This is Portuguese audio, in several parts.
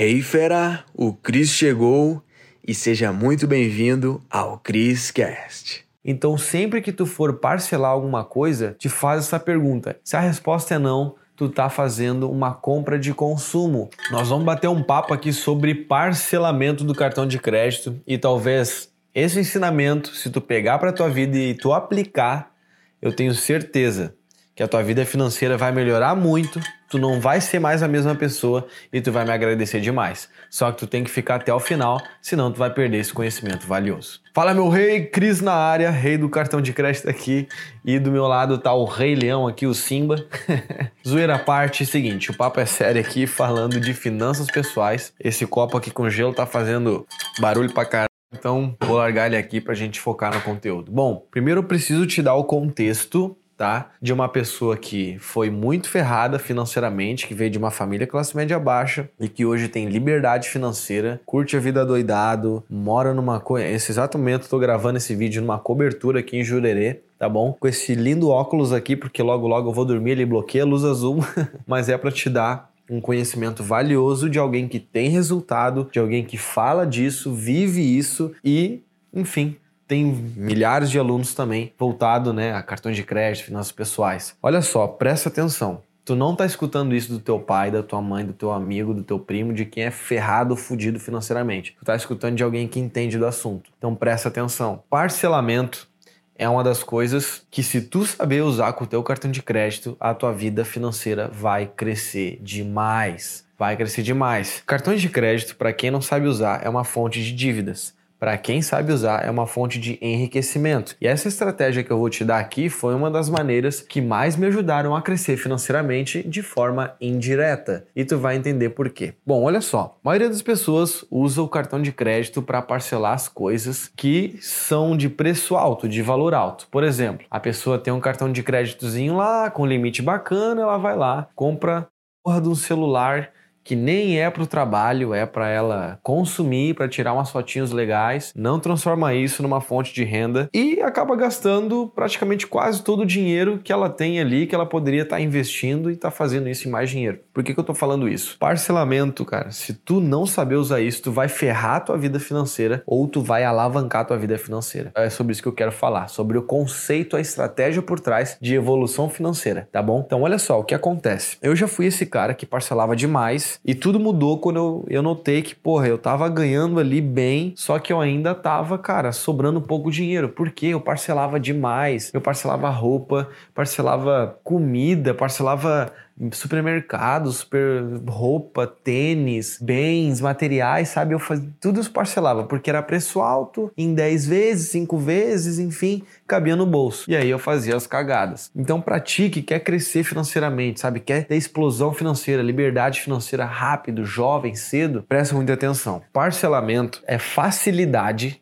Hey fera, o Cris chegou e seja muito bem-vindo ao Cris Cast. Então, sempre que tu for parcelar alguma coisa, te faz essa pergunta. Se a resposta é não, tu tá fazendo uma compra de consumo. Nós vamos bater um papo aqui sobre parcelamento do cartão de crédito e talvez esse ensinamento, se tu pegar para tua vida e tu aplicar, eu tenho certeza que a tua vida financeira vai melhorar muito, tu não vai ser mais a mesma pessoa e tu vai me agradecer demais. Só que tu tem que ficar até o final, senão tu vai perder esse conhecimento valioso. Fala meu rei, Cris na área, rei do cartão de crédito aqui e do meu lado tá o rei leão aqui, o Simba. Zoeira à parte, seguinte, o papo é sério aqui falando de finanças pessoais. Esse copo aqui com gelo tá fazendo barulho pra caramba. Então, vou largar ele aqui pra gente focar no conteúdo. Bom, primeiro eu preciso te dar o contexto tá? De uma pessoa que foi muito ferrada financeiramente, que veio de uma família classe média baixa e que hoje tem liberdade financeira, curte a vida doidado, mora numa. Esse exato momento tô gravando esse vídeo numa cobertura aqui em Jurerê, tá bom? Com esse lindo óculos aqui, porque logo logo eu vou dormir, ele bloqueia a luz azul, mas é para te dar um conhecimento valioso de alguém que tem resultado, de alguém que fala disso, vive isso e, enfim, tem milhares de alunos também voltado né, a cartões de crédito, finanças pessoais. Olha só, presta atenção. Tu não tá escutando isso do teu pai, da tua mãe, do teu amigo, do teu primo, de quem é ferrado, fudido financeiramente. Tu tá escutando de alguém que entende do assunto. Então presta atenção. Parcelamento é uma das coisas que se tu saber usar com o teu cartão de crédito, a tua vida financeira vai crescer demais. Vai crescer demais. Cartões de crédito, para quem não sabe usar, é uma fonte de dívidas para quem sabe usar, é uma fonte de enriquecimento. E essa estratégia que eu vou te dar aqui foi uma das maneiras que mais me ajudaram a crescer financeiramente de forma indireta. E tu vai entender por quê. Bom, olha só, a maioria das pessoas usa o cartão de crédito para parcelar as coisas que são de preço alto, de valor alto. Por exemplo, a pessoa tem um cartão de créditozinho lá com limite bacana, ela vai lá, compra porra de um celular que nem é para o trabalho, é para ela consumir, para tirar umas fotinhos legais, não transforma isso numa fonte de renda e acaba gastando praticamente quase todo o dinheiro que ela tem ali, que ela poderia estar tá investindo e estar tá fazendo isso em mais dinheiro. Por que, que eu estou falando isso? Parcelamento, cara, se tu não saber usar isso, tu vai ferrar tua vida financeira ou tu vai alavancar tua vida financeira. É sobre isso que eu quero falar, sobre o conceito, a estratégia por trás de evolução financeira, tá bom? Então olha só o que acontece. Eu já fui esse cara que parcelava demais e tudo mudou quando eu, eu notei que, porra, eu tava ganhando ali bem, só que eu ainda tava, cara, sobrando pouco dinheiro. Porque eu parcelava demais. Eu parcelava roupa, parcelava comida, parcelava supermercados, super roupa, tênis, bens, materiais, sabe? Eu fazia tudo isso parcelava, porque era preço alto, em 10 vezes, 5 vezes, enfim, cabia no bolso. E aí eu fazia as cagadas. Então pratique, quer crescer financeiramente, sabe? Quer ter explosão financeira, liberdade financeira rápido, jovem, cedo, presta muita atenção. Parcelamento é facilidade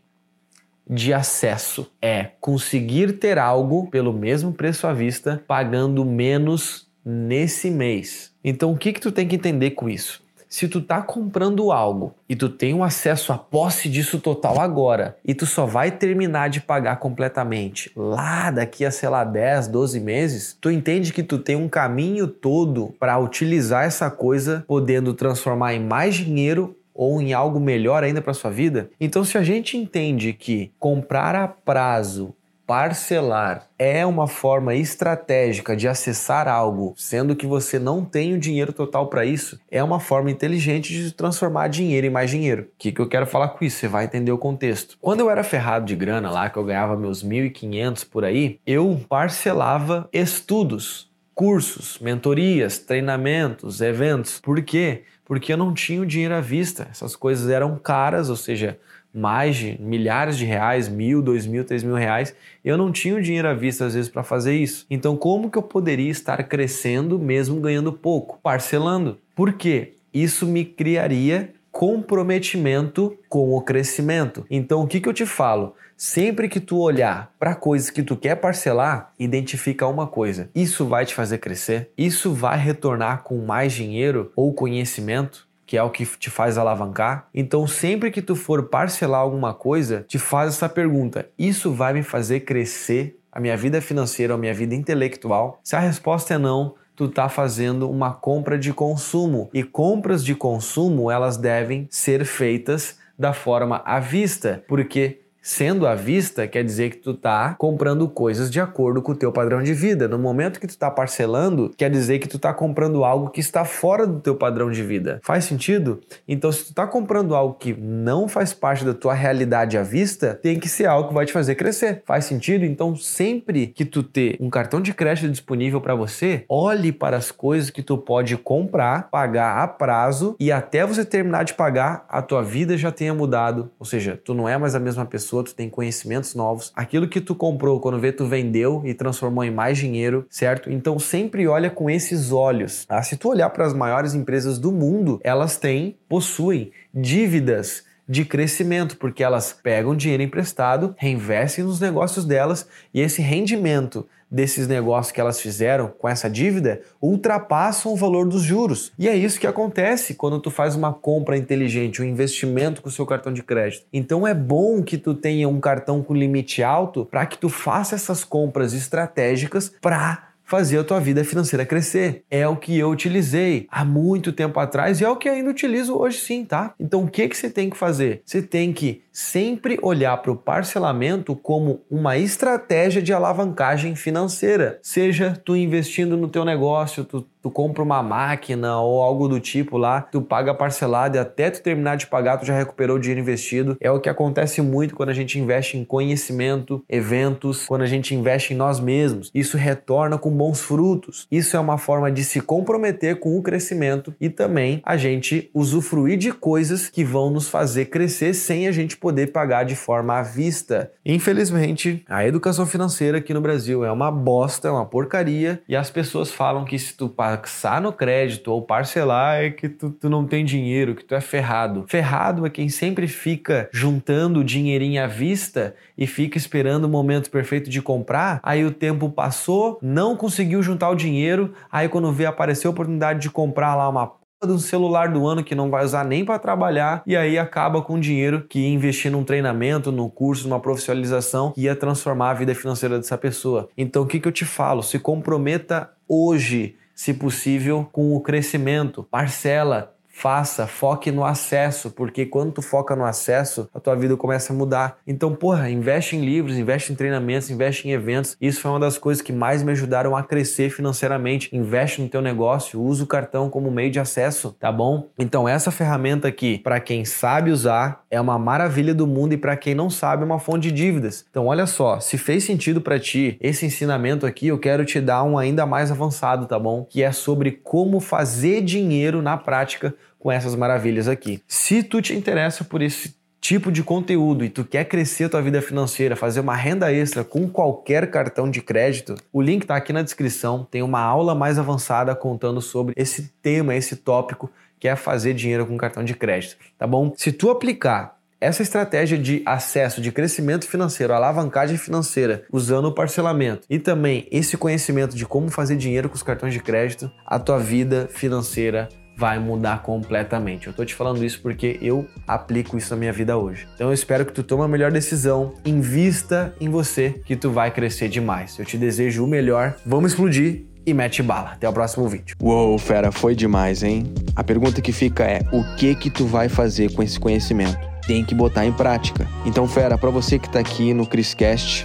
de acesso é conseguir ter algo pelo mesmo preço à vista, pagando menos nesse mês. Então o que que tu tem que entender com isso? Se tu tá comprando algo e tu tem um acesso à posse disso total agora e tu só vai terminar de pagar completamente lá daqui a, sei lá, 10, 12 meses, tu entende que tu tem um caminho todo para utilizar essa coisa, podendo transformar em mais dinheiro ou em algo melhor ainda para sua vida? Então, se a gente entende que comprar a prazo Parcelar é uma forma estratégica de acessar algo, sendo que você não tem o dinheiro total para isso. É uma forma inteligente de transformar dinheiro em mais dinheiro. O que, que eu quero falar com isso? Você vai entender o contexto. Quando eu era ferrado de grana lá, que eu ganhava meus 1.500 por aí, eu parcelava estudos, cursos, mentorias, treinamentos, eventos. Por quê? Porque eu não tinha o dinheiro à vista. Essas coisas eram caras, ou seja, mais de milhares de reais, mil, dois mil, três mil reais, eu não tinha o dinheiro à vista às vezes para fazer isso. Então, como que eu poderia estar crescendo mesmo ganhando pouco? Parcelando. Por quê? Isso me criaria comprometimento com o crescimento. Então, o que, que eu te falo? Sempre que tu olhar para coisas que tu quer parcelar, identifica uma coisa: isso vai te fazer crescer? Isso vai retornar com mais dinheiro ou conhecimento? Que é o que te faz alavancar. Então, sempre que tu for parcelar alguma coisa, te faz essa pergunta: isso vai me fazer crescer a minha vida financeira, a minha vida intelectual? Se a resposta é não, tu tá fazendo uma compra de consumo. E compras de consumo, elas devem ser feitas da forma à vista, porque Sendo à vista, quer dizer que tu tá comprando coisas de acordo com o teu padrão de vida. No momento que tu tá parcelando, quer dizer que tu tá comprando algo que está fora do teu padrão de vida. Faz sentido? Então, se tu tá comprando algo que não faz parte da tua realidade à vista, tem que ser algo que vai te fazer crescer. Faz sentido? Então, sempre que tu ter um cartão de crédito disponível para você, olhe para as coisas que tu pode comprar, pagar a prazo e até você terminar de pagar, a tua vida já tenha mudado. Ou seja, tu não é mais a mesma pessoa pessoa, tu tem conhecimentos novos. Aquilo que tu comprou, quando vê, tu vendeu e transformou em mais dinheiro, certo? Então sempre olha com esses olhos. Ah, se tu olhar para as maiores empresas do mundo, elas têm, possuem dívidas de crescimento, porque elas pegam dinheiro emprestado, reinvestem nos negócios delas e esse rendimento desses negócios que elas fizeram com essa dívida ultrapassam o valor dos juros. E é isso que acontece quando tu faz uma compra inteligente, um investimento com o seu cartão de crédito. Então é bom que tu tenha um cartão com limite alto para que tu faça essas compras estratégicas para fazer a tua vida financeira crescer. É o que eu utilizei há muito tempo atrás e é o que ainda utilizo hoje sim, tá? Então o que que você tem que fazer? Você tem que sempre olhar para o parcelamento como uma estratégia de alavancagem financeira. Seja tu investindo no teu negócio, tu tu compra uma máquina ou algo do tipo lá, tu paga parcelado e até tu terminar de pagar, tu já recuperou o dinheiro investido. É o que acontece muito quando a gente investe em conhecimento, eventos, quando a gente investe em nós mesmos. Isso retorna com bons frutos. Isso é uma forma de se comprometer com o crescimento e também a gente usufruir de coisas que vão nos fazer crescer sem a gente poder pagar de forma à vista. Infelizmente, a educação financeira aqui no Brasil é uma bosta, é uma porcaria e as pessoas falam que se tu passar no crédito ou parcelar é que tu, tu não tem dinheiro, que tu é ferrado. Ferrado é quem sempre fica juntando dinheirinho à vista e fica esperando o momento perfeito de comprar, aí o tempo passou, não conseguiu juntar o dinheiro, aí quando vê apareceu a oportunidade de comprar lá uma de um celular do ano que não vai usar nem para trabalhar e aí acaba com dinheiro que ia investir num treinamento, num curso, numa profissionalização que ia transformar a vida financeira dessa pessoa. Então o que, que eu te falo? Se comprometa hoje se possível, com o crescimento. Parcela, faça, foque no acesso, porque quando tu foca no acesso, a tua vida começa a mudar. Então, porra, investe em livros, investe em treinamentos, investe em eventos. Isso foi uma das coisas que mais me ajudaram a crescer financeiramente. Investe no teu negócio, usa o cartão como meio de acesso, tá bom? Então, essa ferramenta aqui, para quem sabe usar, é uma maravilha do mundo e para quem não sabe, é uma fonte de dívidas. Então, olha só, se fez sentido para ti esse ensinamento aqui, eu quero te dar um ainda mais avançado, tá bom? Que é sobre como fazer dinheiro na prática com essas maravilhas aqui. Se tu te interessa por esse tipo de conteúdo e tu quer crescer a tua vida financeira, fazer uma renda extra com qualquer cartão de crédito, o link está aqui na descrição. Tem uma aula mais avançada contando sobre esse tema, esse tópico que é fazer dinheiro com cartão de crédito, tá bom? Se tu aplicar essa estratégia de acesso, de crescimento financeiro, alavancagem financeira, usando o parcelamento e também esse conhecimento de como fazer dinheiro com os cartões de crédito, a tua vida financeira vai mudar completamente. Eu tô te falando isso porque eu aplico isso na minha vida hoje. Então eu espero que tu tome a melhor decisão, invista em você que tu vai crescer demais. Eu te desejo o melhor. Vamos explodir e mete bala. Até o próximo vídeo. Uou, fera, foi demais, hein? A pergunta que fica é: o que que tu vai fazer com esse conhecimento? Tem que botar em prática. Então, fera, para você que tá aqui no Criscast,